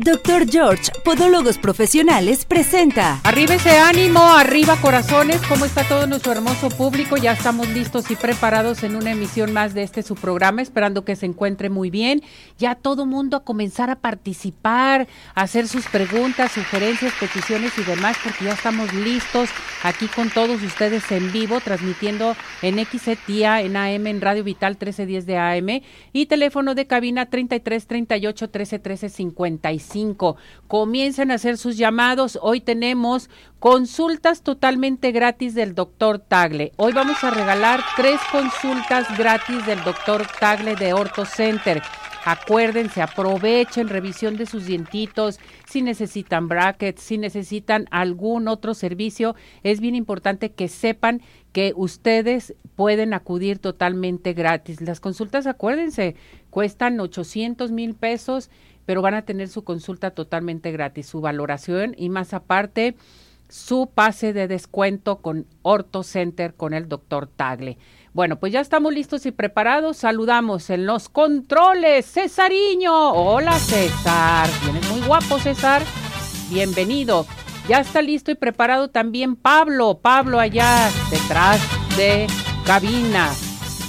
Doctor George, Podólogos Profesionales, presenta. Arriba ese ánimo, arriba corazones, ¿cómo está todo nuestro hermoso público? Ya estamos listos y preparados en una emisión más de este su programa, esperando que se encuentre muy bien. Ya todo mundo a comenzar a participar, a hacer sus preguntas, sugerencias, peticiones y demás, porque ya estamos listos aquí con todos ustedes en vivo, transmitiendo en XETIA, en AM, en Radio Vital 1310 de AM y teléfono de cabina 33 38 13 13 55 Comiencen a hacer sus llamados. Hoy tenemos consultas totalmente gratis del doctor Tagle. Hoy vamos a regalar tres consultas gratis del doctor Tagle de Orto Center. Acuérdense, aprovechen revisión de sus dientitos, si necesitan brackets, si necesitan algún otro servicio, es bien importante que sepan que ustedes pueden acudir totalmente gratis. Las consultas, acuérdense, cuestan 800 mil pesos pero van a tener su consulta totalmente gratis, su valoración y más aparte su pase de descuento con Orto Center con el doctor Tagle. Bueno, pues ya estamos listos y preparados. Saludamos en los controles, Cesariño. Hola César, vienes muy guapo César. Bienvenido. Ya está listo y preparado también Pablo. Pablo allá detrás de cabina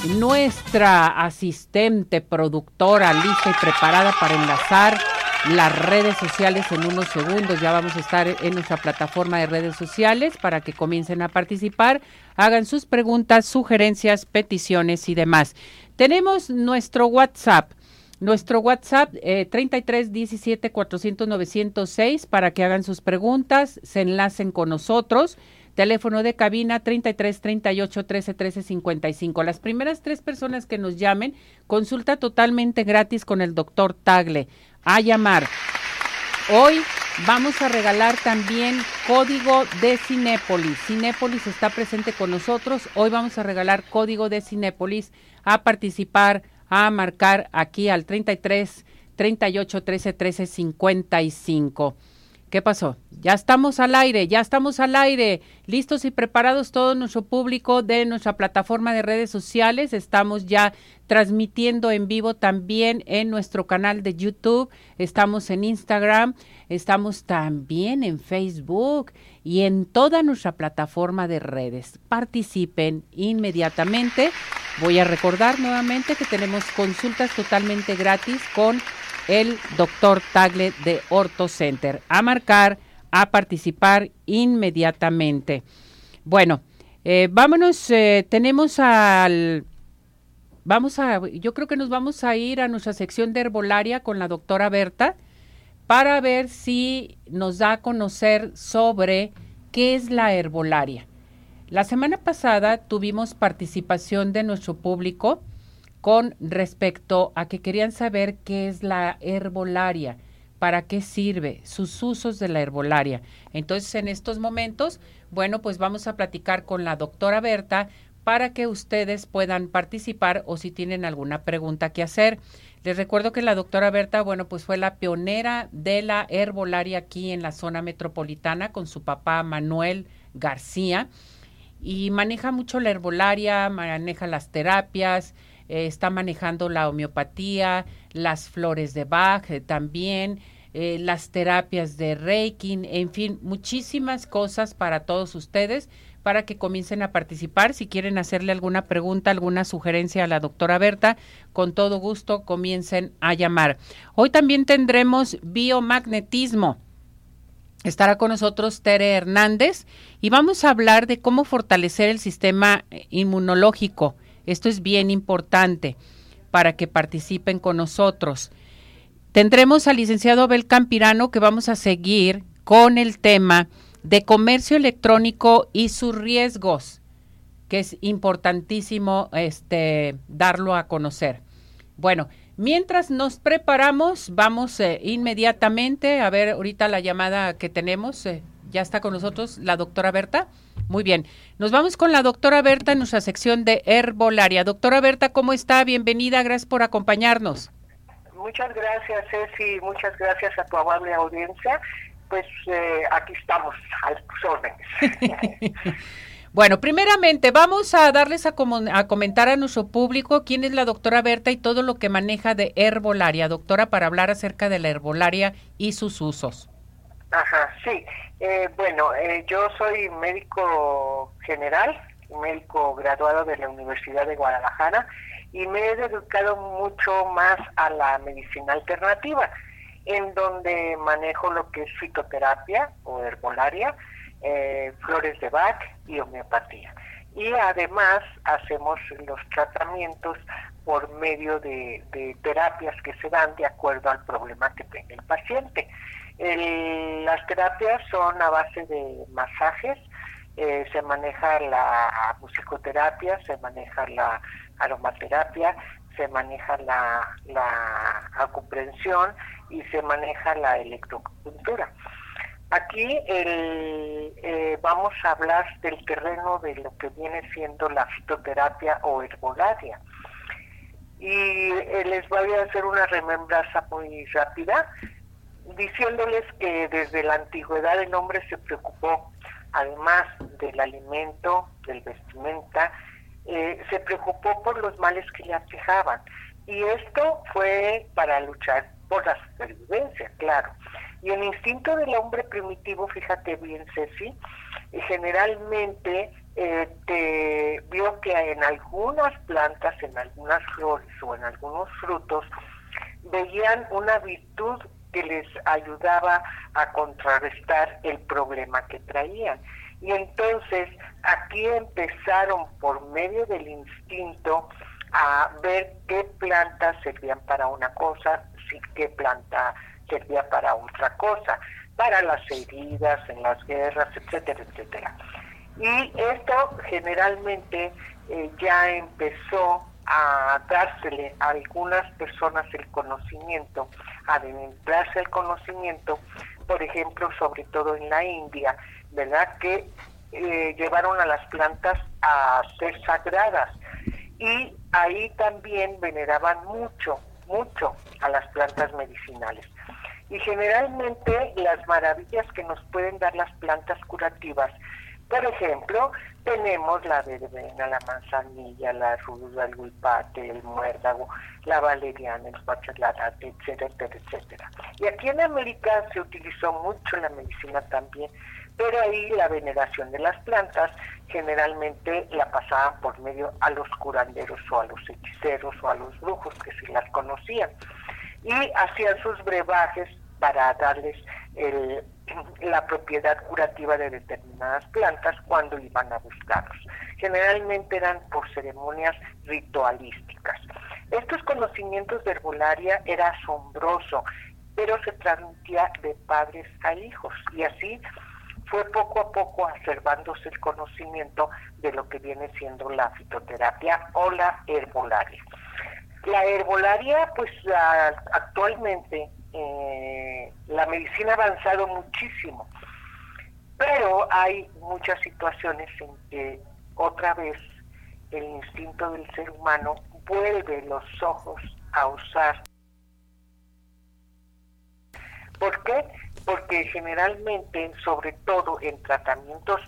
nuestra asistente productora lista y preparada para enlazar las redes sociales en unos segundos. Ya vamos a estar en nuestra plataforma de redes sociales para que comiencen a participar, hagan sus preguntas, sugerencias, peticiones y demás. Tenemos nuestro WhatsApp. Nuestro WhatsApp eh, 33 17 400 906 para que hagan sus preguntas, se enlacen con nosotros Teléfono de cabina 33 38 13 13 55. Las primeras tres personas que nos llamen, consulta totalmente gratis con el doctor Tagle. A llamar. Hoy vamos a regalar también código de Cinépolis. Cinépolis está presente con nosotros. Hoy vamos a regalar código de Cinépolis a participar, a marcar aquí al 33 38 13 13 55. ¿Qué pasó? Ya estamos al aire, ya estamos al aire, listos y preparados todo nuestro público de nuestra plataforma de redes sociales. Estamos ya transmitiendo en vivo también en nuestro canal de YouTube, estamos en Instagram, estamos también en Facebook y en toda nuestra plataforma de redes. Participen inmediatamente. Voy a recordar nuevamente que tenemos consultas totalmente gratis con el doctor Tagle de Orto Center. A marcar, a participar inmediatamente. Bueno, eh, vámonos, eh, tenemos al... Vamos a, yo creo que nos vamos a ir a nuestra sección de herbolaria con la doctora Berta para ver si nos da a conocer sobre qué es la herbolaria. La semana pasada tuvimos participación de nuestro público con respecto a que querían saber qué es la herbolaria, para qué sirve, sus usos de la herbolaria. Entonces, en estos momentos, bueno, pues vamos a platicar con la doctora Berta para que ustedes puedan participar o si tienen alguna pregunta que hacer. Les recuerdo que la doctora Berta, bueno, pues fue la pionera de la herbolaria aquí en la zona metropolitana con su papá Manuel García y maneja mucho la herbolaria, maneja las terapias, eh, está manejando la homeopatía, las flores de Bach eh, también, eh, las terapias de Reiki, en fin, muchísimas cosas para todos ustedes para que comiencen a participar. Si quieren hacerle alguna pregunta, alguna sugerencia a la doctora Berta, con todo gusto comiencen a llamar. Hoy también tendremos biomagnetismo. Estará con nosotros Tere Hernández y vamos a hablar de cómo fortalecer el sistema inmunológico esto es bien importante para que participen con nosotros. Tendremos al licenciado Abel Campirano que vamos a seguir con el tema de comercio electrónico y sus riesgos, que es importantísimo este, darlo a conocer. Bueno, mientras nos preparamos, vamos eh, inmediatamente a ver ahorita la llamada que tenemos. Eh, ya está con nosotros la doctora Berta. Muy bien. Nos vamos con la doctora Berta en nuestra sección de herbolaria. Doctora Berta, ¿cómo está? Bienvenida, gracias por acompañarnos. Muchas gracias, Ceci, muchas gracias a tu amable audiencia. Pues eh, aquí estamos, al tus Bueno, primeramente vamos a darles a, a, comentar a nuestro público quién es la doctora Berta y todo lo que maneja de herbolaria, doctora, para hablar acerca de la herbolaria y sus usos. Ajá, sí. Eh, bueno, eh, yo soy médico general, médico graduado de la Universidad de Guadalajara y me he dedicado mucho más a la medicina alternativa, en donde manejo lo que es fitoterapia o herbolaria, eh, flores de Bach y homeopatía. Y además hacemos los tratamientos por medio de, terapias que se dan de acuerdo al problema que tenga el paciente. Las terapias son a base de masajes, eh, se maneja la musicoterapia, se maneja la aromaterapia, se maneja la, la acupunción y se maneja la electropuntura. Aquí eh, vamos a hablar del terreno de lo que viene siendo la fitoterapia o herbolaria. Y eh, les voy a hacer una remembranza muy rápida, diciéndoles que desde la antigüedad el hombre se preocupó, además del alimento, del vestimenta, eh, se preocupó por los males que le aquejaban. Y esto fue para luchar por la supervivencia, claro. Y el instinto del hombre primitivo, fíjate bien, Ceci, eh, generalmente eh, te vio que en algunas plantas, en algunas flores o en algunos frutos, veían una virtud que les ayudaba a contrarrestar el problema que traían. Y entonces aquí empezaron por medio del instinto a ver qué plantas servían para una cosa, sí, qué planta servía para otra cosa, para las heridas, en las guerras, etcétera, etcétera. Y esto generalmente eh, ya empezó a dársele a algunas personas el conocimiento, adentrarse el conocimiento, por ejemplo, sobre todo en la India, ¿verdad? Que eh, llevaron a las plantas a ser sagradas y ahí también veneraban mucho, mucho a las plantas medicinales. Y generalmente las maravillas que nos pueden dar las plantas curativas, por ejemplo, tenemos la verbena, la manzanilla, la ruda, el guipate, el muérdago, la valeriana, el pachalárate, etcétera, etcétera, etcétera. Y aquí en América se utilizó mucho la medicina también pero ahí la veneración de las plantas generalmente la pasaban por medio a los curanderos o a los hechiceros o a los brujos que sí las conocían y hacían sus brebajes para darles la propiedad curativa de determinadas plantas cuando iban a buscarlos. Generalmente eran por ceremonias ritualísticas. Estos conocimientos de herbolaria era asombroso, pero se transmitía de padres a hijos y así fue poco a poco acervándose el conocimiento de lo que viene siendo la fitoterapia o la herbolaria. La herbolaria, pues actualmente eh, la medicina ha avanzado muchísimo, pero hay muchas situaciones en que otra vez el instinto del ser humano vuelve los ojos a usar. ¿Por qué? porque generalmente, sobre todo en tratamientos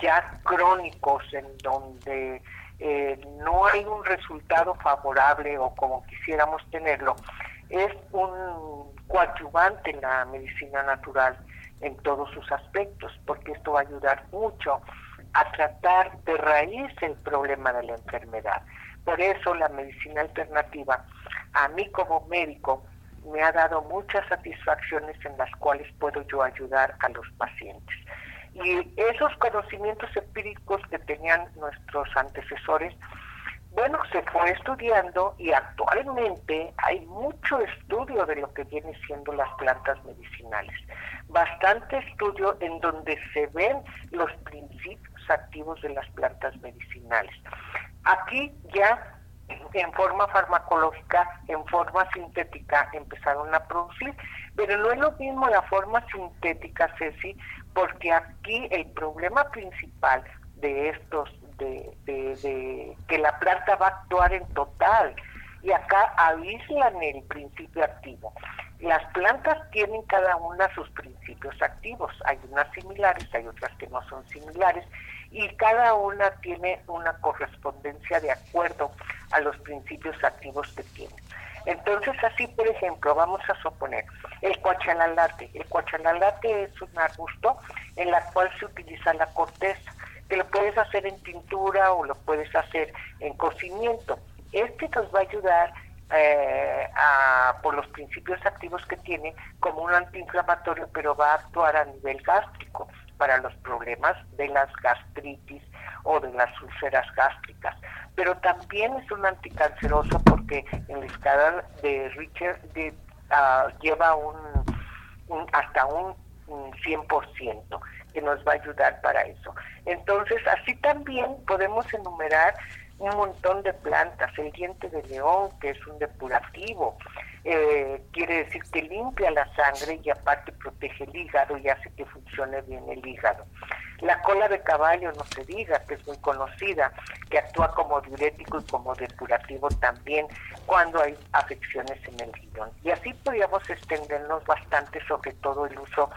ya crónicos, en donde eh, no hay un resultado favorable o como quisiéramos tenerlo, es un coadyuvante en la medicina natural en todos sus aspectos, porque esto va a ayudar mucho a tratar de raíz el problema de la enfermedad. Por eso la medicina alternativa, a mí como médico, me ha dado muchas satisfacciones en las cuales puedo yo ayudar a los pacientes. Y esos conocimientos empíricos que tenían nuestros antecesores, bueno, se fue estudiando y actualmente hay mucho estudio de lo que viene siendo las plantas medicinales. Bastante estudio en donde se ven los principios activos de las plantas medicinales. Aquí ya en forma farmacológica, en forma sintética, empezaron a producir. Pero no es lo mismo la forma sintética, Ceci, porque aquí el problema principal de estos, de, de, que la planta va a actuar en total, y acá aíslan el principio activo. Las plantas tienen cada una sus principios activos, hay unas similares, hay otras que no son similares, y cada una tiene una correspondencia de acuerdo a los principios activos que tiene. Entonces, así, por ejemplo, vamos a suponer el cuachalalate. El cuachalalate es un arbusto en la cual se utiliza la corteza, que lo puedes hacer en pintura o lo puedes hacer en cocimiento. Este nos va a ayudar eh, por los principios activos que tiene como un antiinflamatorio, pero va a actuar a nivel gástrico para los problemas de las gastritis o de las úlceras gástricas. Pero también es un anticanceroso porque en la escala de Richard ah, lleva un, hasta un, 100% que nos va a ayudar para eso. Entonces, así también podemos enumerar un montón de plantas, el diente de león, que es un depurativo, eh, quiere decir que limpia la sangre y aparte protege el hígado y hace que funcione bien el hígado. La cola de caballo, no se diga, que es muy conocida, que actúa como diurético y como depurativo también cuando hay afecciones en el riñón. Y así podríamos extendernos bastante sobre todo el uso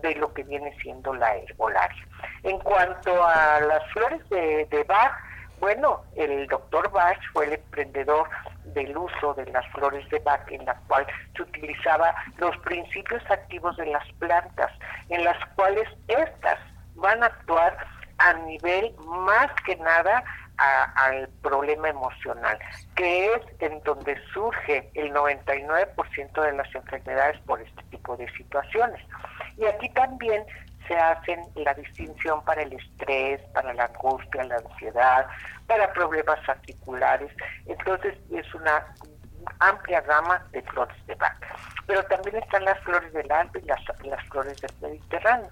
de lo que viene siendo la herbolaria. En cuanto a las flores de, Bach, bueno, el doctor Bach fue el emprendedor del uso de las flores de Bach, en la cual se utilizaba los principios activos de las plantas, en las cuales estas van a actuar a nivel más que nada al problema emocional, que es en donde surge el 99% de las enfermedades por este tipo de situaciones. Y aquí también se hacen la distinción para el estrés, para la angustia, la ansiedad, para problemas articulares. Entonces es una amplia gama de flores de vaca. Pero también están las flores del Alpe y las, flores del Mediterráneo.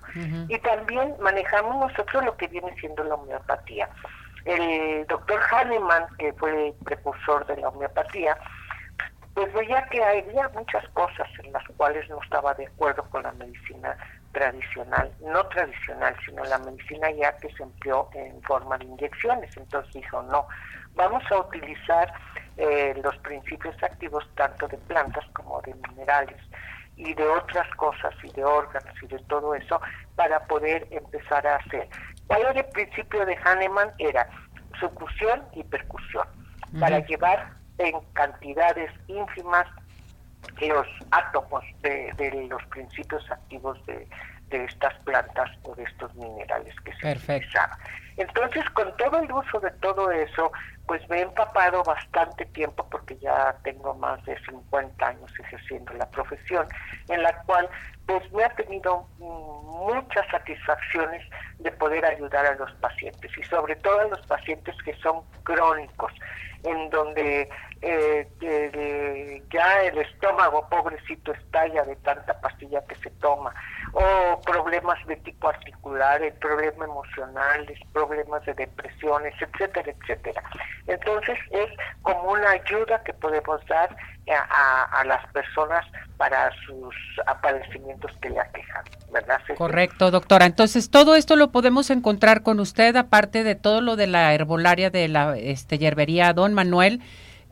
Y también manejamos nosotros lo que viene siendo la homeopatía. El doctor Hahnemann, que fue el precursor de la homeopatía, pues veía que había muchas cosas en las cuales no estaba de acuerdo con la medicina tradicional, no tradicional, sino la medicina ya que se empleó en forma de inyecciones. Entonces dijo, no, vamos a utilizar eh, los principios activos tanto de plantas como de minerales y de otras cosas y de órganos y de todo eso para poder empezar a hacer. ¿Cuál era el principio de Hahnemann? Era sucusión y percusión, para llevar en cantidades ínfimas los átomos de, de los principios activos de, de, estas plantas o de estos minerales que se utilizaban. Entonces, con todo el uso de todo eso, pues me he empapado bastante tiempo porque ya tengo más de 50 años ejerciendo la profesión, en la cual pues me ha tenido muchas satisfacciones de poder ayudar a los pacientes y sobre todo a los pacientes que son crónicos, en donde eh, ya el estómago pobrecito estalla de tanta pastilla que se toma, o problemas de tipo articular, el problema emocional, problemas de depresiones, etcétera, etcétera. Entonces es como una ayuda que podemos dar a, las personas para sus padecimientos que le aquejan, ¿verdad? Correcto, doctora. Entonces, todo esto lo podemos encontrar con usted, aparte de todo lo de la herbolaria de la este, yerbería Don Manuel.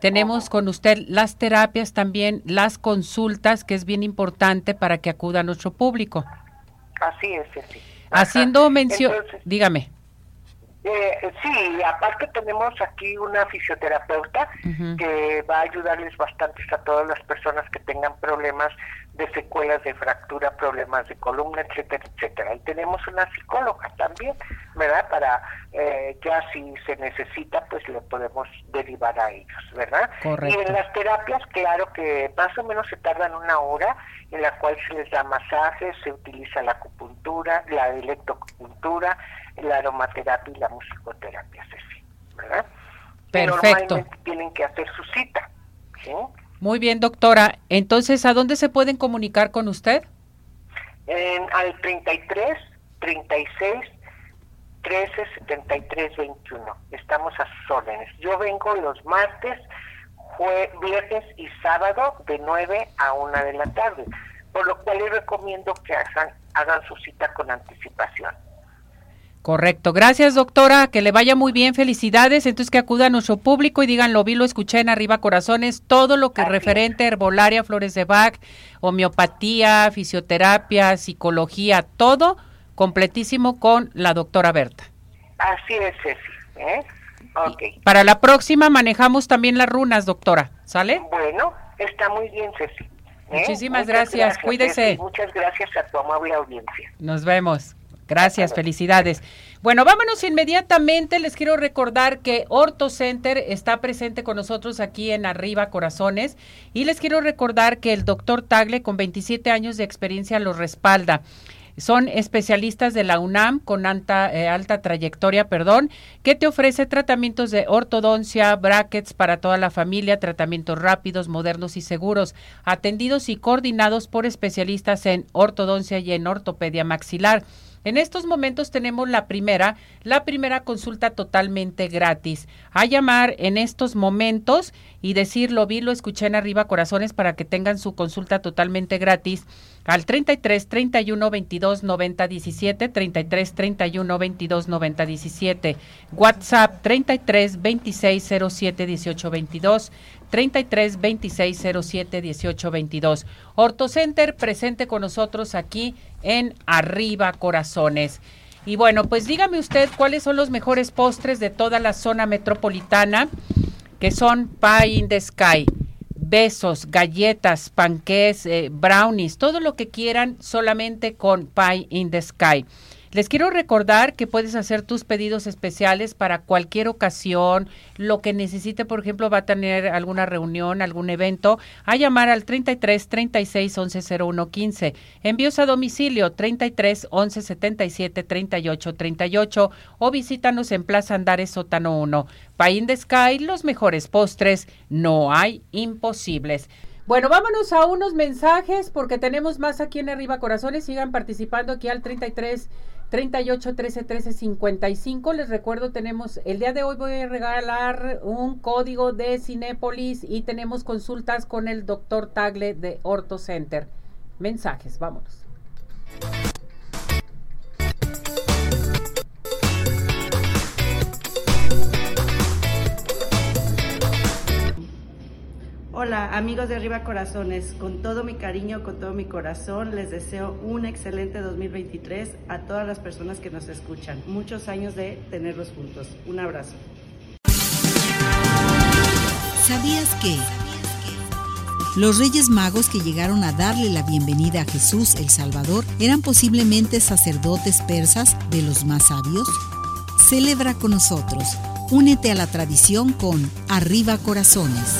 Tenemos con usted las terapias también, las consultas, que es bien importante para que acuda a nuestro público. Así es, sí. Haciendo mención, dígame. Eh, sí, aparte tenemos aquí una fisioterapeuta que va a ayudarles bastante a todas las personas que tengan problemas de secuelas de fractura, problemas de columna, etcétera, etcétera. Y tenemos una psicóloga también, ¿verdad? Para eh, ya si se necesita, pues le podemos derivar a ellos, ¿verdad? Y en las terapias, claro que más o menos se tardan una hora, en la cual se les da masajes, se utiliza la acupuntura, la electroacupuntura, la aromaterapia y la musicoterapia, ¿verdad? Perfecto. normalmente tienen que hacer su cita, ¿sí? Muy bien, doctora. Entonces, ¿a dónde se pueden comunicar con usted? En, al 33 36 13 73 21. Estamos a sus órdenes. Yo vengo los martes, viernes y sábado de 9 a 1 de la tarde, por lo cual les recomiendo que hagan, hagan su cita con anticipación. Correcto. Gracias, doctora. Que le vaya muy bien. Felicidades. Entonces, que acuda a nuestro público y digan, lo vi, lo escuché en Arriba Corazones. Todo lo que es referente herbolaria, flores de Bach, homeopatía, fisioterapia, psicología, todo completísimo con la doctora Berta. Así es, Ceci. ¿eh? Okay. Para la próxima manejamos también las runas, doctora. ¿Sale? Bueno, está muy bien, Ceci. ¿eh? Muchísimas gracias, cuídese. Muchas gracias a tu amable audiencia. Nos vemos. Gracias, felicidades. Bueno, vámonos inmediatamente. Les quiero recordar que Orto Center está presente con nosotros aquí en Arriba Corazones y les quiero recordar que el doctor Tagle con 27 años de experiencia los respalda. Son especialistas de la UNAM con alta, eh, alta trayectoria, perdón, que te ofrece tratamientos de ortodoncia, brackets para toda la familia, tratamientos rápidos, modernos y seguros, atendidos y coordinados por especialistas en ortodoncia y en ortopedia maxilar. En estos momentos tenemos la primera, la primera consulta totalmente gratis. A llamar en estos momentos y decir lo vi, lo escuché en arriba corazones para que tengan su consulta totalmente gratis al 33 31 22 90 17 33 31 22 90 17 WhatsApp 33 26 07 18 22 33 26 07 18 22 Ortocenter presente con nosotros aquí en Arriba Corazones. Y bueno, pues dígame usted cuáles son los mejores postres de toda la zona metropolitana, que son Pie in the Sky, besos, galletas, panqués, eh, brownies, todo lo que quieran solamente con Pie in the Sky. Les quiero recordar que puedes hacer tus pedidos especiales para cualquier ocasión, lo que necesite, por ejemplo, va a tener alguna reunión, algún evento, a llamar al 33 36 11 01 15. Envíos a domicilio 33 11 77 38 38 o visítanos en Plaza Andares Sótano 1. Pain de Sky, los mejores postres, no hay imposibles. Bueno, vámonos a unos mensajes porque tenemos más aquí en Arriba Corazones. Sigan participando aquí al 33 38 13 13 55. Les recuerdo, tenemos el día de hoy voy a regalar un código de Cinépolis y tenemos consultas con el doctor Tagle de Orto Center. Mensajes, vámonos. Hola amigos de Arriba Corazones, con todo mi cariño, con todo mi corazón, les deseo un excelente 2023 a todas las personas que nos escuchan. Muchos años de tenerlos juntos. Un abrazo. ¿Sabías que los reyes magos que llegaron a darle la bienvenida a Jesús el Salvador eran posiblemente sacerdotes persas de los más sabios? Celebra con nosotros. Únete a la tradición con Arriba Corazones.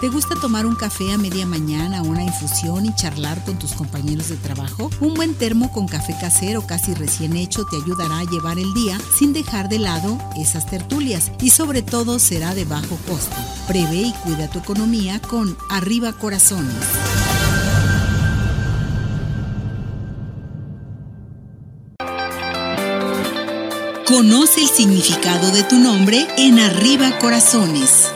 ¿Te gusta tomar un café a media mañana, una infusión y charlar con tus compañeros de trabajo? Un buen termo con café casero casi recién hecho te ayudará a llevar el día sin dejar de lado esas tertulias y sobre todo será de bajo costo. Prevé y cuida tu economía con Arriba Corazones. Conoce el significado de tu nombre en Arriba Corazones.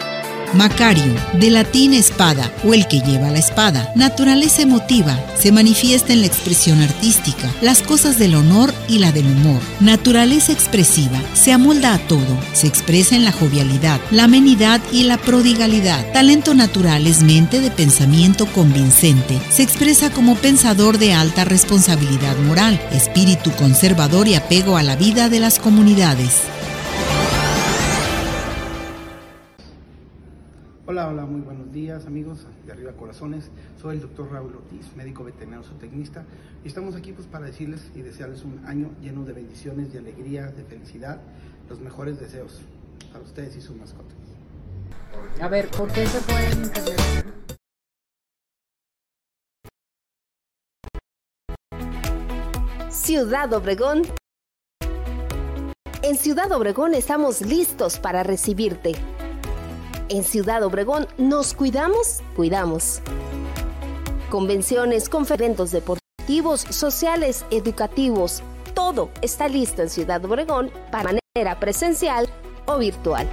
Macario, de latín espada o el que lleva la espada. Naturaleza emotiva, se manifiesta en la expresión artística, las cosas del honor y la del humor. Naturaleza expresiva, se amolda a todo, se expresa en la jovialidad, la amenidad y la prodigalidad. Talento natural es mente de pensamiento convincente, se expresa como pensador de alta responsabilidad moral, espíritu conservador y apego a la vida de las comunidades. Hola, hola, muy buenos días amigos de Arriba Corazones. Soy el doctor Raúl Ortiz, médico veterinario zootecnista, y estamos aquí pues para decirles y desearles un año lleno de bendiciones, de alegría, de felicidad, los mejores deseos para ustedes y sus mascotas. A ver, ¿por qué se fue internet? Ciudad Obregón. En Ciudad Obregón estamos listos para recibirte. En Ciudad Obregón nos cuidamos, cuidamos. Convenciones, conferencias deportivos, sociales, educativos, todo está listo en Ciudad Obregón para manera presencial o virtual.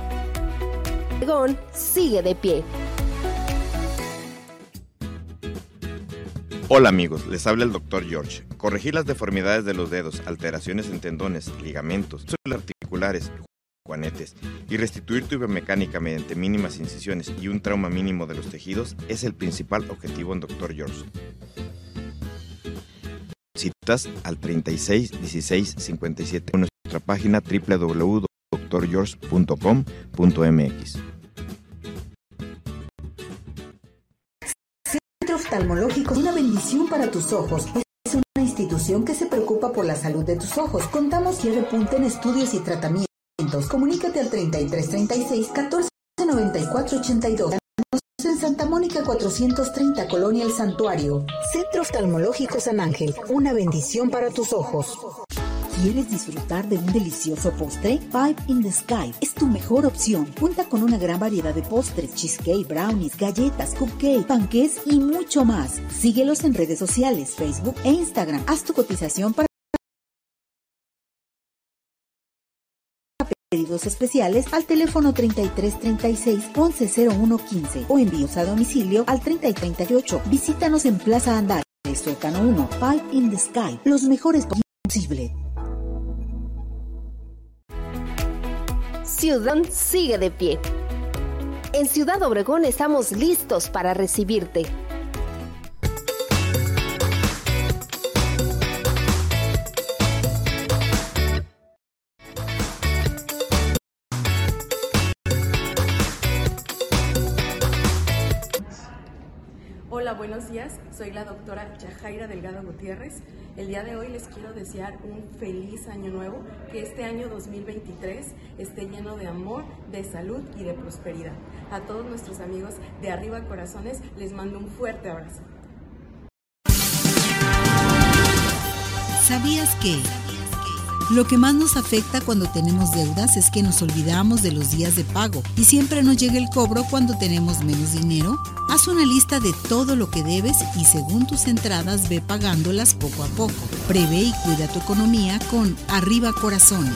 Obregón sigue de pie. Hola amigos, les habla el Dr. George. Corregir las deformidades de los dedos, alteraciones en tendones, ligamentos, articulares, juanetes y restituir tu biomecánica mediante mínimas incisiones y un trauma mínimo de los tejidos es el principal objetivo en Dr. George. Citas al 36 16 57 en nuestra página www.drgeorge.com.mx. Centro Oftalmológico una bendición para tus ojos. Es una institución que se preocupa por la salud de tus ojos. Contamos que de punta en estudios y tratamientos. Comunícate al 3336 14 94 82. En Santa Mónica 430, Colonia El Santuario. Centro Oftalmológico San Ángel, una bendición para tus ojos. ¿Quieres disfrutar de un delicioso postre? Five in the Sky es tu mejor opción. Cuenta con una gran variedad de postres, cheesecake, brownies, galletas, cupcake, panqués y mucho más. Síguelos en redes sociales, Facebook e Instagram. Haz tu cotización para pedidos especiales al teléfono 3336 110115 o envíos a domicilio al 3038. Visítanos en Plaza Andares, Suecano 1, Five in the Sky, los mejores posibles. Ciudad sigue de pie. En Ciudad Obregón estamos listos para recibirte. Buenos días. Soy la doctora Yajaira Delgado Gutiérrez. El día de hoy les quiero desear un feliz año nuevo, que este año 2023 esté lleno de amor, de salud y de prosperidad. A todos nuestros amigos de Arriba Corazones les mando un fuerte abrazo. ¿Sabías que? Lo que más nos afecta cuando tenemos deudas es que nos olvidamos de los días de pago y siempre nos llega el cobro cuando tenemos menos dinero. Haz una lista de todo lo que debes y según tus entradas ve pagándolas poco a poco. Prevé y cuida tu economía con Arriba Corazones.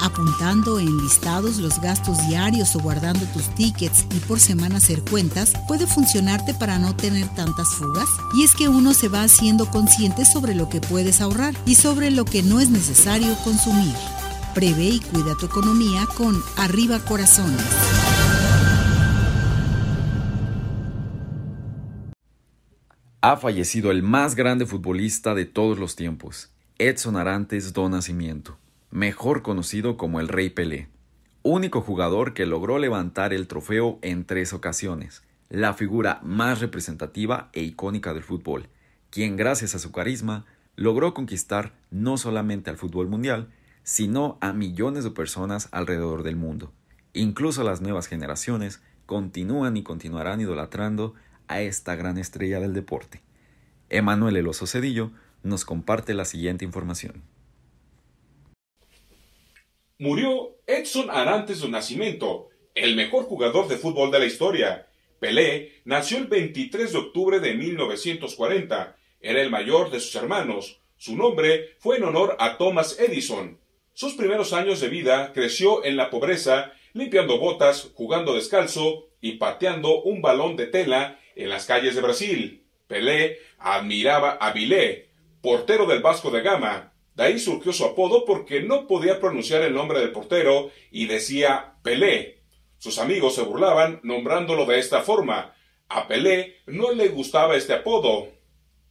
Apuntando en listados los gastos diarios o guardando tus tickets y por semana hacer cuentas puede funcionarte para no tener tantas fugas? Y es que uno se va haciendo consciente sobre lo que puedes ahorrar y sobre lo que no es necesario consumir. Prevé y cuida tu economía con Arriba Corazones. Ha fallecido el más grande futbolista de todos los tiempos Edson Arantes do Nacimiento, mejor conocido como el Rey Pelé, único jugador que logró levantar el trofeo en tres ocasiones, la figura más representativa e icónica del fútbol, quien gracias a su carisma logró conquistar no solamente al fútbol mundial, sino a millones de personas alrededor del mundo. Incluso las nuevas generaciones continúan y continuarán idolatrando a esta gran estrella del deporte. Emanuel Eloso Cedillo nos comparte la siguiente información. Murió Edson Arantes de Nacimiento, el mejor jugador de fútbol de la historia. Pelé nació el 23 de octubre de 1940. Era el mayor de sus hermanos. Su nombre fue en honor a Thomas Edison. Sus primeros años de vida creció en la pobreza, limpiando botas, jugando descalzo y pateando un balón de tela en las calles de Brasil. Pelé admiraba a Vilé, portero del Vasco de Gama. De ahí surgió su apodo porque no podía pronunciar el nombre del portero y decía Pelé. Sus amigos se burlaban nombrándolo de esta forma. A Pelé no le gustaba este apodo.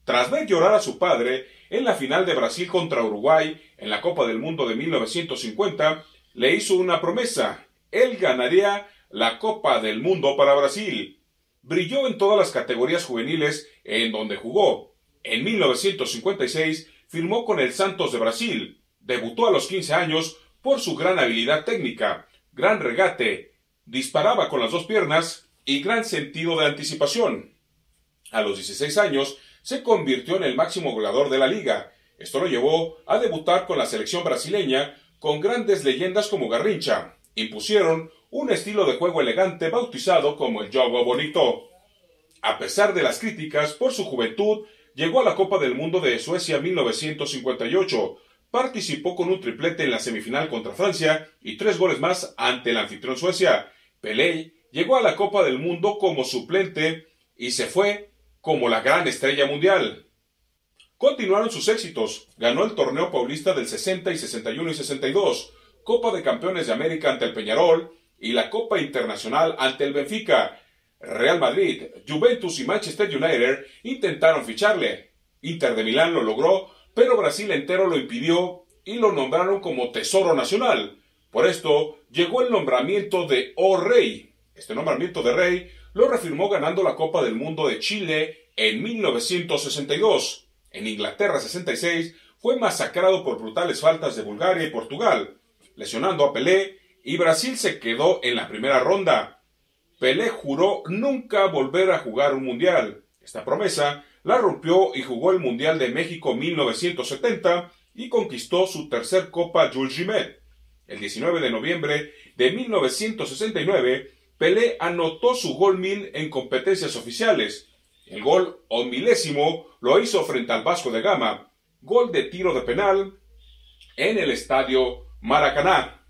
Tras ver llorar a su padre en la final de Brasil contra Uruguay en la Copa del Mundo de 1950, le hizo una promesa. Él ganaría la Copa del Mundo para Brasil. Brilló en todas las categorías juveniles en donde jugó. En 1956 firmó con el Santos de Brasil. Debutó a los 15 años por su gran habilidad técnica, gran regate, disparaba con las dos piernas y gran sentido de anticipación. A los 16 años se convirtió en el máximo goleador de la liga. Esto lo llevó a debutar con la selección brasileña con grandes leyendas como Garrincha. Impusieron un estilo de juego elegante bautizado como el juego bonito. A pesar de las críticas por su juventud, llegó a la Copa del Mundo de Suecia 1958, participó con un triplete en la semifinal contra Francia y tres goles más ante el anfitrión Suecia. Pelé llegó a la Copa del Mundo como suplente y se fue como la gran estrella mundial. Continuaron sus éxitos. Ganó el torneo paulista del 60 y 61 y 62, Copa de Campeones de América ante el Peñarol y la Copa Internacional ante el Benfica. Real Madrid, Juventus y Manchester United intentaron ficharle. Inter de Milán lo logró, pero Brasil entero lo impidió y lo nombraron como Tesoro Nacional. Por esto llegó el nombramiento de O Rey. Este nombramiento de Rey lo refirmó ganando la Copa del Mundo de Chile en 1962. En Inglaterra 66 fue masacrado por brutales faltas de Bulgaria y Portugal, lesionando a Pelé y Brasil se quedó en la primera ronda. Pelé juró nunca volver a jugar un mundial. Esta promesa la rompió y jugó el Mundial de México 1970 y conquistó su tercer Copa Jules Rimet. El 19 de noviembre de 1969, Pelé anotó su gol mil en competencias oficiales. El gol o milésimo lo hizo frente al Vasco de Gama, gol de tiro de penal en el estadio Maracaná.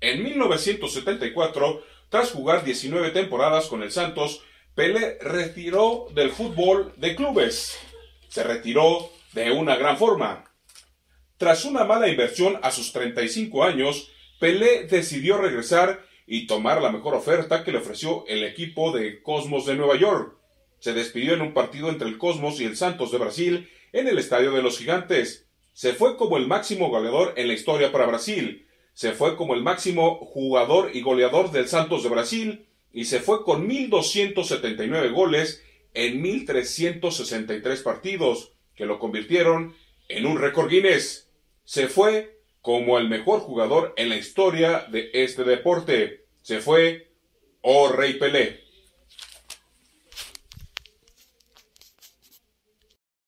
En 1974, tras jugar 19 temporadas con el Santos, Pelé retiró del fútbol de clubes. Se retiró de una gran forma. Tras una mala inversión a sus 35 años, Pelé decidió regresar y tomar la mejor oferta que le ofreció el equipo de Cosmos de Nueva York. Se despidió en un partido entre el Cosmos y el Santos de Brasil en el Estadio de los Gigantes. Se fue como el máximo goleador en la historia para Brasil se fue como el máximo jugador y goleador del Santos de Brasil y se fue con 1.279 goles en 1.363 partidos, que lo convirtieron en un récord Guinness. Se fue como el mejor jugador en la historia de este deporte. Se fue Oh Rey Pelé.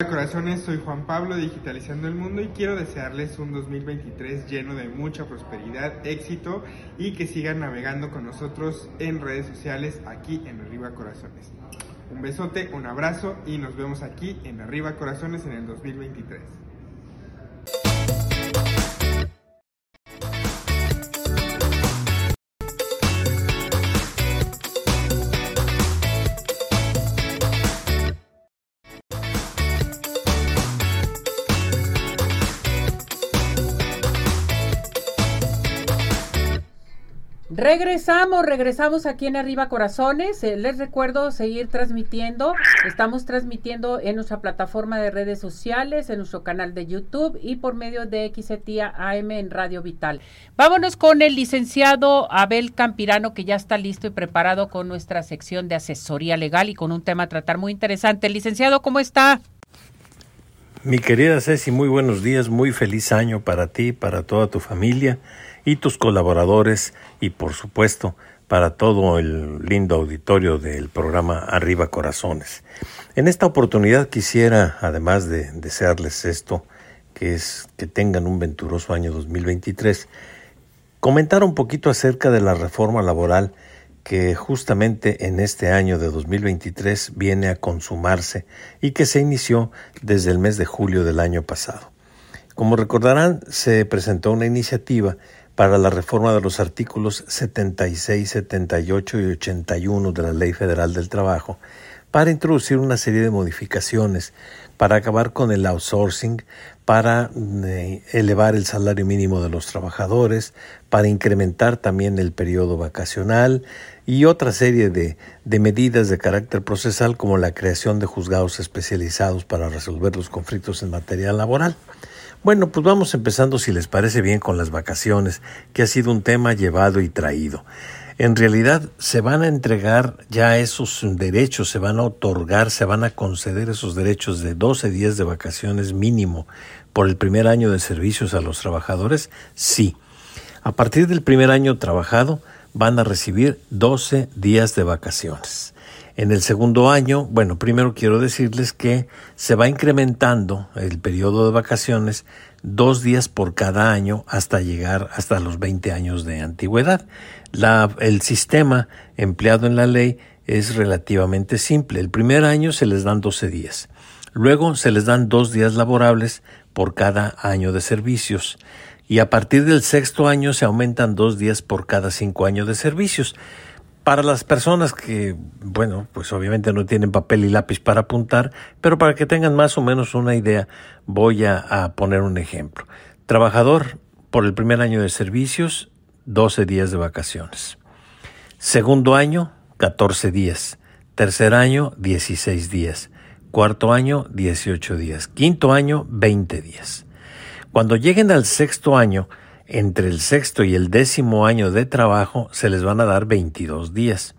Corazones, soy Juan Pablo Digitalizando el Mundo y quiero desearles un 2023 lleno de mucha prosperidad, éxito y que sigan navegando con nosotros en redes sociales aquí en Arriba Corazones. Un besote, un abrazo y nos vemos aquí en Arriba Corazones en el 2023. Regresamos, regresamos aquí en Arriba Corazones. Eh, les recuerdo seguir transmitiendo. Estamos transmitiendo en nuestra plataforma de redes sociales, en nuestro canal de YouTube y por medio de XETIA AM en Radio Vital. Vámonos con el licenciado Abel Campirano, que ya está listo y preparado con nuestra sección de asesoría legal y con un tema a tratar muy interesante. Licenciado, ¿cómo está? Mi querida Ceci, muy buenos días, muy feliz año para ti, para toda tu familia y tus colaboradores y por supuesto para todo el lindo auditorio del programa Arriba Corazones. En esta oportunidad quisiera, además de desearles esto, que es que tengan un venturoso año 2023, comentar un poquito acerca de la reforma laboral que justamente en este año de 2023 viene a consumarse y que se inició desde el mes de julio del año pasado. Como recordarán, se presentó una iniciativa para la reforma de los artículos 76, 78 y 81 de la Ley Federal del Trabajo, para introducir una serie de modificaciones, para acabar con el outsourcing, para eh, elevar el salario mínimo de los trabajadores, para incrementar también el periodo vacacional y otra serie de, de medidas de carácter procesal como la creación de juzgados especializados para resolver los conflictos en materia laboral. Bueno, pues vamos empezando, si les parece bien, con las vacaciones, que ha sido un tema llevado y traído. En realidad se van a entregar ya esos derechos, se van a otorgar, se van a conceder esos derechos de 12 días de vacaciones mínimo por el primer año de servicios a los trabajadores. Sí. A partir del primer año trabajado van a recibir 12 días de vacaciones. En el segundo año, bueno, primero quiero decirles que se va incrementando el periodo de vacaciones dos días por cada año hasta llegar hasta los 20 años de antigüedad. El sistema empleado en la ley es relativamente simple. El primer año se les dan 12 días. Luego se les dan dos días laborables por cada año de servicios. Y a partir del sexto año se aumentan dos días por cada cinco años de servicios. Para las personas que, bueno, pues obviamente no tienen papel y lápiz para apuntar, pero para que tengan más o menos una idea, voy a, poner un ejemplo. Trabajador por el primer año de servicios, 12 días de vacaciones. Segundo año, 14 días. Tercer año, 16 días. Cuarto año, 18 días. Quinto año, 20 días. Cuando lleguen al sexto año, entre el sexto y el décimo año de trabajo se les van a dar 22 días.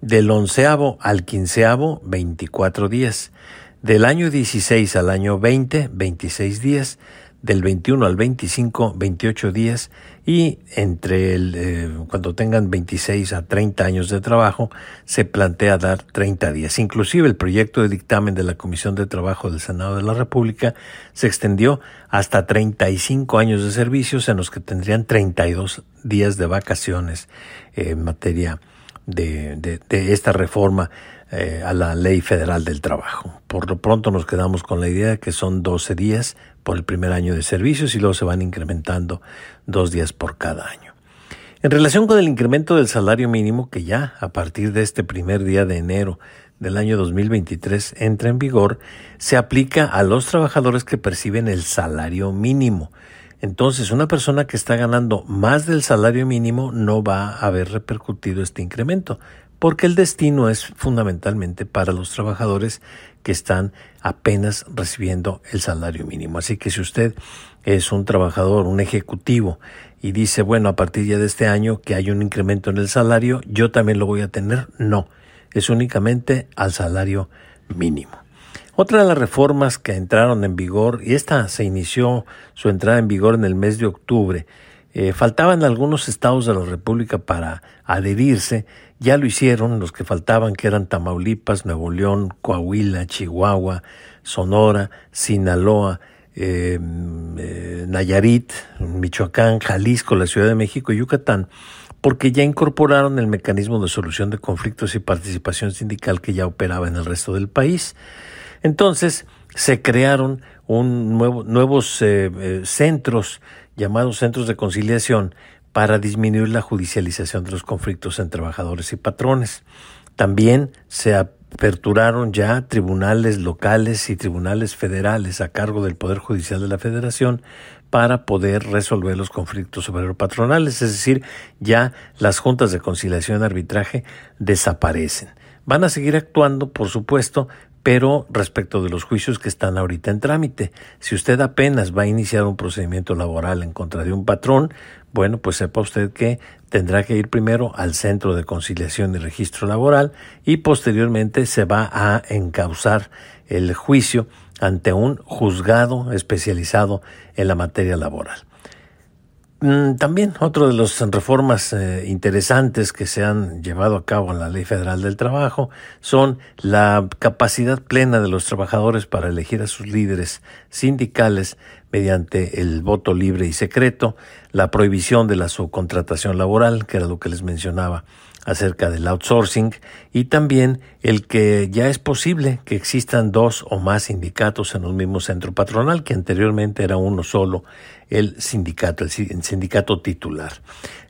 Del onceavo al quinceavo, 24 días. Del año 16 al año 20, 26 días del 21 al 25, 28 días y entre el, eh, cuando tengan 26 a 30 años de trabajo se plantea dar 30 días. Inclusive el proyecto de dictamen de la Comisión de Trabajo del Senado de la República se extendió hasta 35 años de servicios en los que tendrían 32 días de vacaciones en materia de, de, de esta reforma eh, a la Ley Federal del Trabajo. Por lo pronto nos quedamos con la idea de que son 12 días por el primer año de servicios y luego se van incrementando dos días por cada año. En relación con el incremento del salario mínimo, que ya a partir de este primer día de enero del año 2023 entra en vigor, se aplica a los trabajadores que perciben el salario mínimo. Entonces, una persona que está ganando más del salario mínimo no va a haber repercutido este incremento, porque el destino es fundamentalmente para los trabajadores que están apenas recibiendo el salario mínimo. Así que si usted es un trabajador, un ejecutivo, y dice, bueno, a partir ya de este año que hay un incremento en el salario, yo también lo voy a tener, no, es únicamente al salario mínimo. Otra de las reformas que entraron en vigor, y esta se inició su entrada en vigor en el mes de octubre, eh, faltaban algunos estados de la República para adherirse, ya lo hicieron los que faltaban, que eran Tamaulipas, Nuevo León, Coahuila, Chihuahua, Sonora, Sinaloa, eh, eh, Nayarit, Michoacán, Jalisco, la Ciudad de México y Yucatán, porque ya incorporaron el mecanismo de solución de conflictos y participación sindical que ya operaba en el resto del país. Entonces, se crearon un nuevo, nuevos centros llamados centros de conciliación para disminuir la judicialización de los conflictos entre trabajadores y patrones. También se aperturaron ya tribunales locales y tribunales federales a cargo del Poder Judicial de la Federación para poder resolver los conflictos obrero-patronales, es decir, ya las juntas de conciliación y arbitraje desaparecen. Van a seguir actuando, por supuesto, pero respecto de los juicios que están ahorita en trámite, si usted apenas va a iniciar un procedimiento laboral en contra de un patrón, bueno, pues sepa usted que tendrá que ir primero al Centro de Conciliación y Registro Laboral y posteriormente se va a encauzar el juicio ante un juzgado especializado en la materia laboral. Mm, también otra de las reformas eh, interesantes que se han llevado a cabo en la Ley Federal del Trabajo son la capacidad plena de los trabajadores para elegir a sus líderes sindicales mediante el voto libre y secreto, la prohibición de la subcontratación laboral, que era lo que les mencionaba acerca del outsourcing y también el que ya es posible que existan dos o más sindicatos en un mismo centro patronal, que anteriormente era uno solo, el sindicato, el sindicato titular.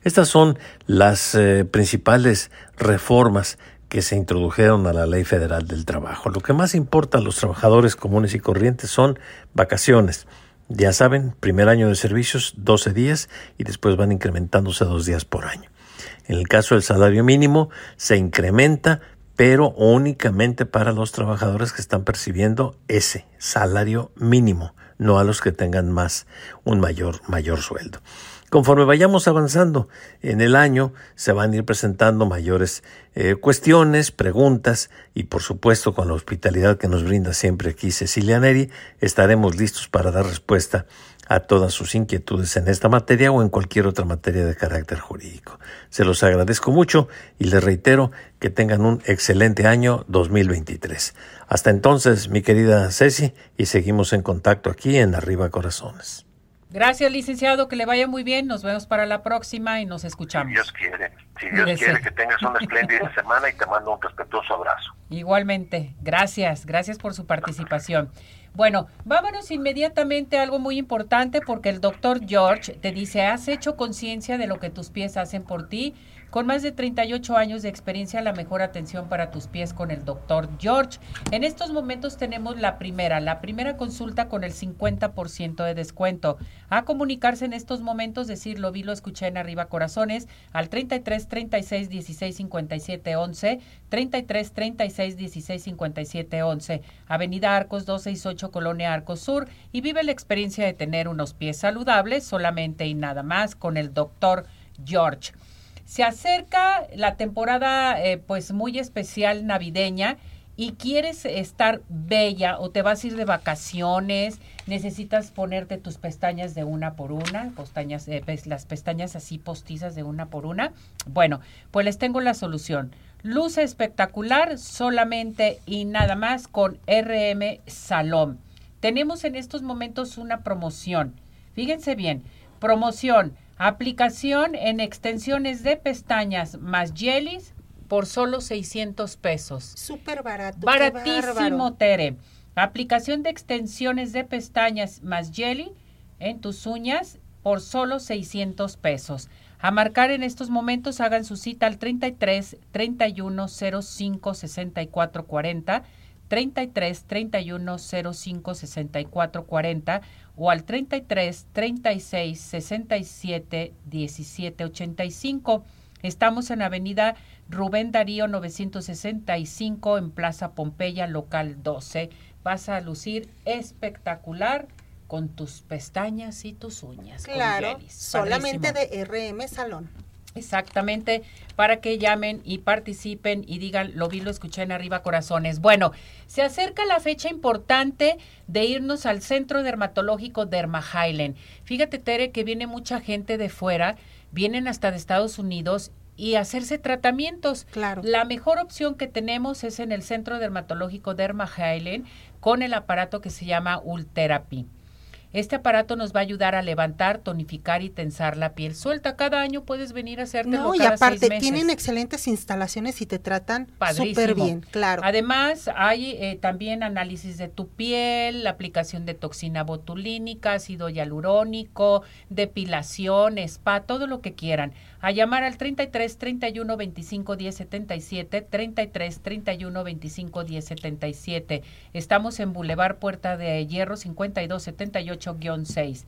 Estas son las eh, principales reformas que se introdujeron a la Ley Federal del Trabajo. Lo que más importa a los trabajadores comunes y corrientes son vacaciones. Ya saben, primer año de servicios, 12 días y después van incrementándose dos días por año. En el caso del salario mínimo se incrementa, pero únicamente para los trabajadores que están percibiendo ese salario mínimo, no a los que tengan más un mayor mayor sueldo. Conforme vayamos avanzando en el año, se van a ir presentando mayores eh, cuestiones, preguntas y por supuesto con la hospitalidad que nos brinda siempre aquí Cecilia Neri, estaremos listos para dar respuesta a todas sus inquietudes en esta materia o en cualquier otra materia de carácter jurídico. Se los agradezco mucho y les reitero que tengan un excelente año 2023. Hasta entonces, mi querida Ceci, y seguimos en contacto aquí en Arriba Corazones. Gracias, licenciado, que le vaya muy bien. Nos vemos para la próxima y nos escuchamos. Si Dios quiere, si Dios quiere que tengas una espléndida semana y te mando un respetuoso abrazo. Igualmente, gracias, gracias por su participación. Bueno, vámonos inmediatamente a algo muy importante porque el doctor George te dice, ¿has hecho conciencia de lo que tus pies hacen por ti? Con más de 38 años de experiencia, la mejor atención para tus pies con el doctor George. En estos momentos tenemos la primera, la primera consulta con el 50% de descuento. A comunicarse en estos momentos, decir lo vi, lo escuché en arriba corazones, al 33 36 16 57 11, 33 36 16 57 11, Avenida Arcos 268, Colonia Arcos Sur, y vive la experiencia de tener unos pies saludables solamente y nada más con el doctor George. Se acerca la temporada eh, pues muy especial navideña y quieres estar bella o te vas a ir de vacaciones, necesitas ponerte tus pestañas de una por una, pestañas, eh, las pestañas así postizas de una por una. Bueno, pues les tengo la solución. Luce espectacular solamente y nada más con RM Salón. Tenemos en estos momentos una promoción. Fíjense bien, promoción Aplicación en extensiones de pestañas más jellies por solo 600 pesos. Súper barato. Baratísimo, Tere. Aplicación de extensiones de pestañas más jelly en tus uñas por solo 600 pesos. A marcar en estos momentos, hagan su cita al 33 31 05 64 40 33 31 05 64 40 o al 33 36 67 17 85. Estamos en Avenida Rubén Darío 965 en Plaza Pompeya, local 12. Vas a lucir espectacular con tus pestañas y tus uñas. Claro, solamente de RM Salón. Exactamente, para que llamen y participen y digan, lo vi, lo escuché en arriba corazones. Bueno, se acerca la fecha importante de irnos al Centro Dermatológico Derma Highland. Fíjate, Tere, que viene mucha gente de fuera, vienen hasta de Estados Unidos y hacerse tratamientos. Claro. La mejor opción que tenemos es en el Centro Dermatológico Derma Highland con el aparato que se llama Ultherapy. Este aparato nos va a ayudar a levantar, tonificar y tensar la piel suelta. Cada año puedes venir a hacértelo no, y aparte tienen excelentes instalaciones y te tratan súper bien, claro. Además, hay eh, también análisis de tu piel, la aplicación de toxina botulínica, ácido hialurónico, depilación, spa, todo lo que quieran a llamar al 33 31 25 10 77, 33 31 25 10 77. Estamos en Boulevard Puerta de Hierro 52 78-6.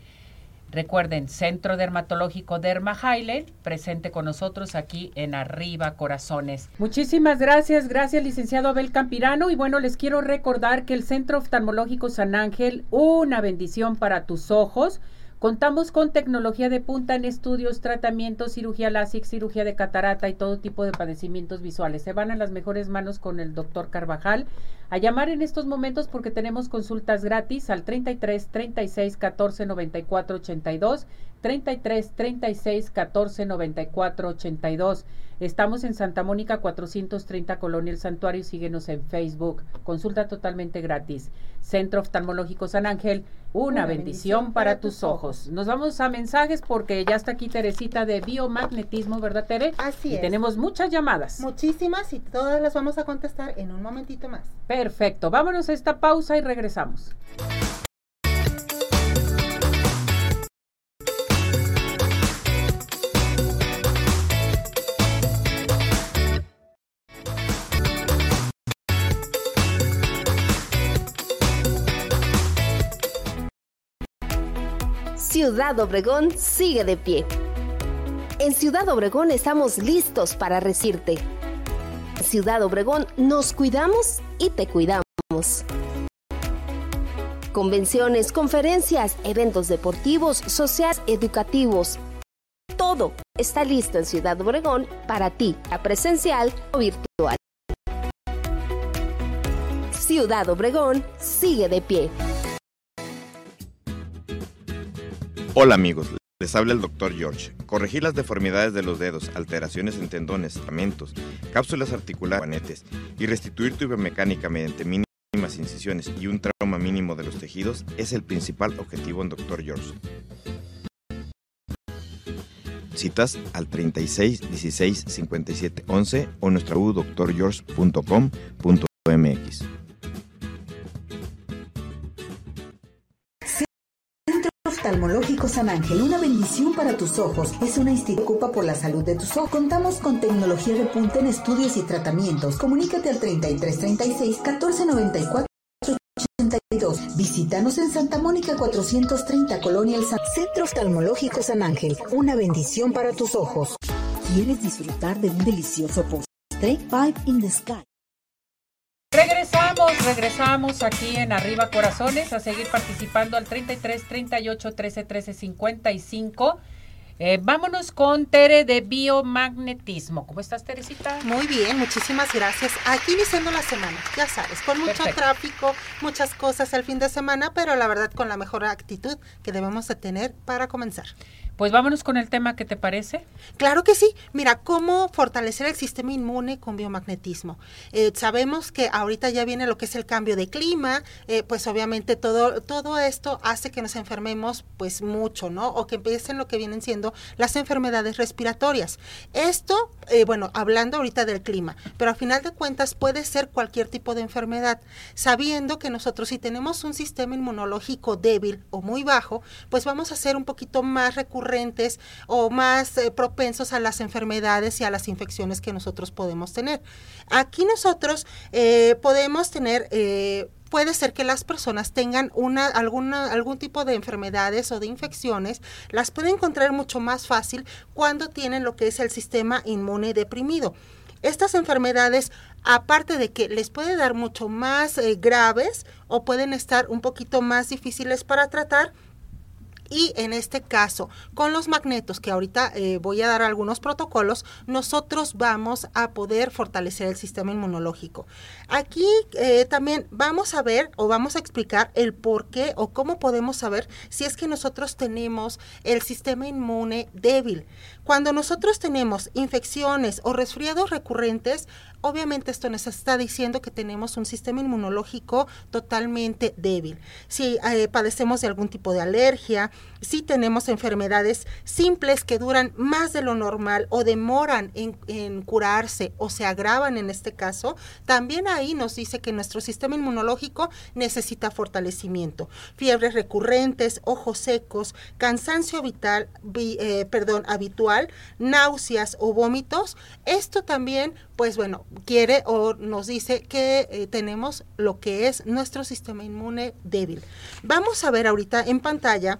Recuerden, Centro Dermatológico Derma Highland, presente con nosotros aquí en Arriba Corazones. Muchísimas gracias, gracias licenciado Abel Campirano. Y bueno, les quiero recordar que el Centro Oftalmológico San Ángel, una bendición para tus ojos Contamos con tecnología de punta en estudios, tratamientos, cirugía láser, cirugía de catarata y todo tipo de padecimientos visuales. Se van a las mejores manos con el doctor Carvajal. A llamar en estos momentos porque tenemos consultas gratis al 33 36 14 94 82, 33 36 14 94 82. Estamos en Santa Mónica 430 Colonia El Santuario. Síguenos en Facebook. Consulta totalmente gratis. Centro Oftalmológico San Ángel. Una, bendición, para, tus ojos. Nos vamos a mensajes porque ya está aquí Teresita de biomagnetismo, ¿verdad, Tere? Así y tenemos muchas llamadas. Muchísimas y todas las vamos a contestar en un momentito más. Perfecto. Vámonos a esta pausa y regresamos. Ciudad Obregón sigue de pie. En Ciudad Obregón estamos listos para recibirte. Ciudad Obregón nos cuidamos y te cuidamos. Convenciones, conferencias, eventos deportivos, sociales, educativos. Todo está listo en Ciudad Obregón para ti, a presencial o virtual. Ciudad Obregón sigue de pie. Hola amigos, les habla el Dr. George. Corregir las deformidades de los dedos, alteraciones en tendones, ligamentos, cápsulas articulares, juanetes y restituir tu biomecánica mediante mínimas incisiones y un trauma mínimo de los tejidos es el principal objetivo en Dr. George. Citas al 36 16 57 11 o nuestra www.drgeorge.com.mx. San Ángel, una bendición para tus ojos. Es una institución que ocupa por la salud de tus ojos. Contamos con tecnología de punta en estudios y tratamientos. Comunícate al 3336 1494 82. Visítanos en Santa Mónica 430, Colonia El San... Centro Oftalmológico San Ángel. Una bendición para tus ojos. ¿Quieres disfrutar de un delicioso postre? Five in the Sky. Regresamos, regresamos aquí en Arriba Corazones a seguir participando al 33 38 13 13 55. Eh, vámonos con Tere de biomagnetismo. ¿Cómo estás, Teresita? Muy bien, muchísimas gracias. Aquí iniciando la semana, ya sabes, con mucho tráfico, muchas cosas el fin de semana, pero la verdad con la mejor actitud que debemos de tener para comenzar. Pues vámonos con el tema que te parece. Claro que sí. Mira, cómo fortalecer el sistema inmune con biomagnetismo. Eh, sabemos que ahorita ya viene lo que es el cambio de clima, eh, pues obviamente todo, todo esto hace que nos enfermemos pues mucho, ¿no? O que empiecen lo que vienen siendo las enfermedades respiratorias. Esto, eh, bueno, hablando ahorita del clima, pero a final de cuentas puede ser cualquier tipo de enfermedad, sabiendo que nosotros si tenemos un sistema inmunológico débil o muy bajo, pues vamos a ser un poquito más recurrentes o más eh, propensos a las enfermedades y a las infecciones que nosotros podemos tener. Aquí nosotros eh, podemos tener... Eh, puede ser que las personas tengan una, algún tipo de enfermedades o de infecciones, las pueden encontrar mucho más fácil cuando tienen lo que es el sistema inmune deprimido. Estas enfermedades, aparte de que les puede dar mucho más graves o pueden estar un poquito más difíciles para tratar, y en este caso, con los magnetos, que ahorita eh, voy a dar algunos protocolos, nosotros vamos a poder fortalecer el sistema inmunológico. Aquí eh, también vamos a ver o vamos a explicar el por qué o cómo podemos saber si es que nosotros tenemos el sistema inmune débil. Cuando nosotros tenemos infecciones o resfriados recurrentes, obviamente esto nos está diciendo que tenemos un sistema inmunológico totalmente débil. Si eh, padecemos de algún tipo de alergia, si tenemos enfermedades simples que duran más de lo normal o demoran en, curarse o se agravan en este caso, también ahí nos dice que nuestro sistema inmunológico necesita fortalecimiento. Fiebres recurrentes, ojos secos, cansancio vital, eh, perdón, habitual, náuseas o vómitos. Esto también, pues bueno, quiere o nos dice que eh, tenemos lo que es nuestro sistema inmune débil. Vamos a ver ahorita en pantalla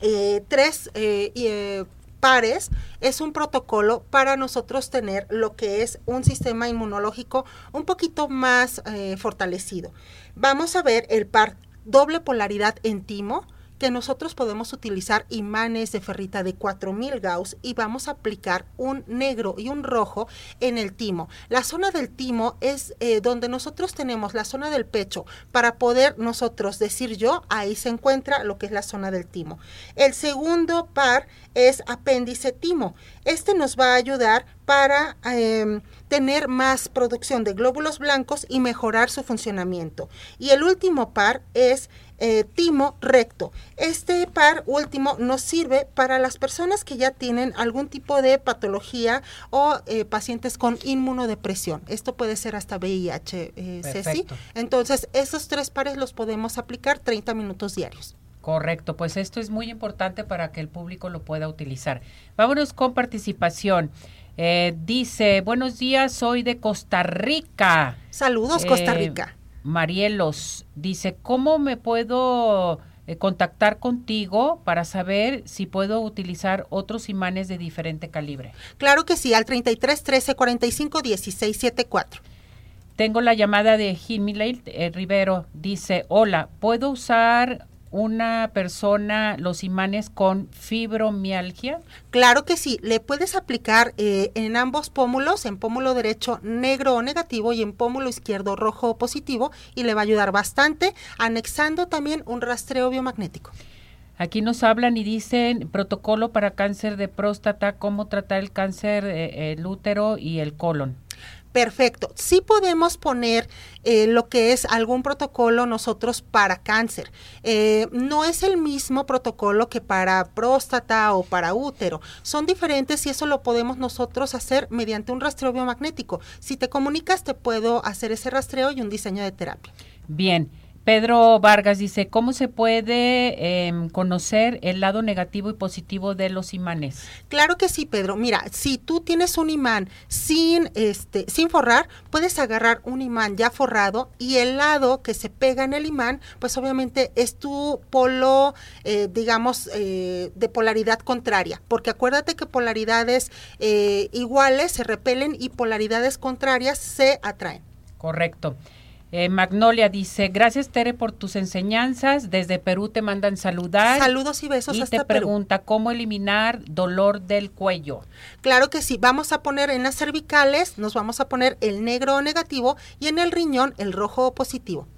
eh, tres eh, pares es un protocolo para nosotros tener lo que es un sistema inmunológico un poquito más fortalecido. Vamos a ver el par doble polaridad en timo, que nosotros podemos utilizar imanes de ferrita de 4000 Gauss y vamos a aplicar un negro y un rojo en el timo. La zona del timo es eh, donde nosotros tenemos la zona del pecho para poder nosotros decir yo, ahí se encuentra lo que es la zona del timo. El segundo par es apéndice timo. Este nos va a ayudar para em, tener más producción de glóbulos blancos y mejorar su funcionamiento. Y el último par es eh, timo recto. Este par último nos sirve para las personas que ya tienen algún tipo de patología o eh, pacientes con inmunodepresión. Esto puede ser hasta VIH, eh, Ceci. Entonces, esos tres pares los podemos aplicar 30 minutos diarios. Correcto, pues esto es muy importante para que el público lo pueda utilizar. Vámonos con participación. dice, buenos días, soy de Costa Rica. Saludos, Costa Rica. Marielos dice, ¿cómo me puedo eh, contactar contigo para saber si puedo utilizar otros imanes de diferente calibre? Claro que sí, al 33 13 45 16 74. Tengo la llamada de Jimmy eh, Rivero. Dice, hola, ¿puedo usar una persona los imanes con fibromialgia? Claro que sí, le puedes aplicar eh, en ambos pómulos, en pómulo derecho negro o negativo y en pómulo izquierdo rojo o positivo y le va a ayudar bastante, anexando también un rastreo biomagnético. Aquí nos hablan y dicen protocolo para cáncer de próstata, cómo tratar el cáncer, eh, el útero y el colon. Perfecto. Sí podemos poner eh, lo que es algún protocolo nosotros para cáncer. Eh, no es el mismo protocolo que para próstata o para útero. Son diferentes y eso lo podemos nosotros hacer mediante un rastreo biomagnético. Si te comunicas, te puedo hacer ese rastreo y un diseño de terapia. Bien. Pedro Vargas dice, ¿cómo se puede em, conocer el lado negativo y positivo de los imanes? Claro que sí, Pedro. Mira, si tú tienes un imán sin, este, sin forrar, puedes agarrar un imán ya forrado y el lado que se pega en el imán, pues obviamente es tu polo, eh, digamos, eh, de polaridad contraria, porque acuérdate que polaridades eh, iguales se repelen y polaridades contrarias se atraen. Correcto. Eh, Magnolia dice, gracias Tere por tus enseñanzas. Desde Perú te mandan saludar. Saludos y besos. Y te pregunta, ¿cómo eliminar dolor del cuello? Claro que sí. Vamos a poner en las cervicales, nos vamos a poner el negro negativo y en el riñón el rojo positivo.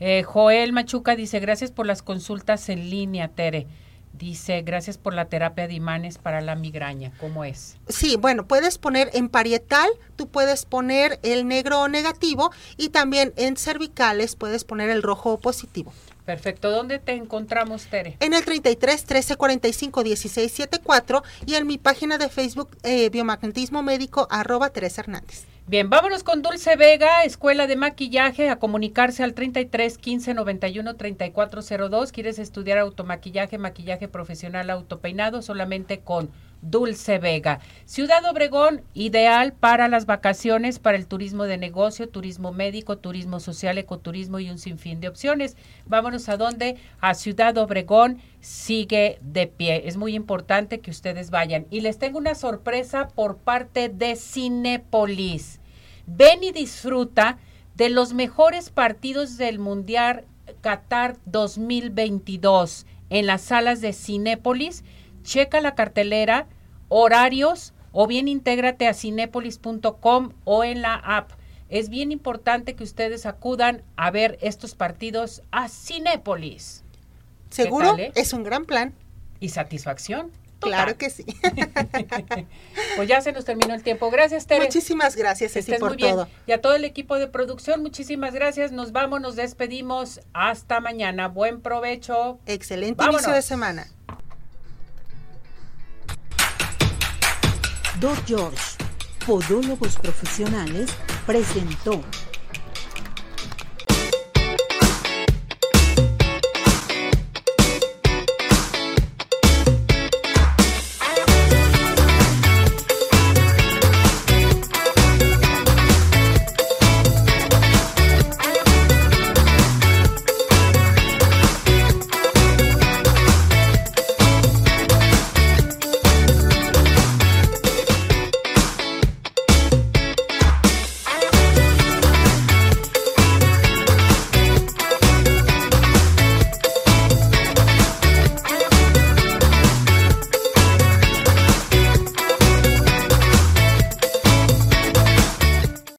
Eh, Joel Machuca dice, gracias por las consultas en línea, Tere. Dice, gracias por la terapia de imanes para la migraña. ¿Cómo es? Sí, bueno, puedes poner en parietal, tú puedes poner el negro negativo y también en cervicales puedes poner el rojo positivo. Perfecto. ¿Dónde te encontramos, Tere? En el 33 13 45 16 74 y en mi página de Facebook eh, Biomagnetismo Médico arroba Teresa Hernández. Bien, vámonos con Dulce Vega, Escuela de Maquillaje, a comunicarse al 33 15 91 34 02. ¿Quieres estudiar automaquillaje, maquillaje profesional, autopeinado? Solamente con Dulce Vega. Ciudad Obregón, ideal para las vacaciones, para el turismo de negocio, turismo médico, turismo social, ecoturismo y un sinfín de opciones. Vámonos a dónde? A Ciudad Obregón, sigue de pie. Es muy importante que ustedes vayan. Y les tengo una sorpresa por parte de Cinepolis. Ven y disfruta de los mejores partidos del Mundial Qatar 2022 en las salas de Cinépolis. Checa la cartelera, horarios o bien intégrate a cinépolis.com o en la app. Es bien importante que ustedes acudan a ver estos partidos a Cinépolis. ¿Seguro? Eh? Es un gran plan. ¿Y satisfacción? Claro que sí. pues ya se nos terminó el tiempo. Gracias, Tere. Muchísimas gracias, Ceci, por todo. Y a todo el equipo de producción, muchísimas gracias. Nos vamos, nos despedimos. Hasta mañana. Buen provecho. Excelente inicio de semana. Doc George, Podólogos Profesionales, presentó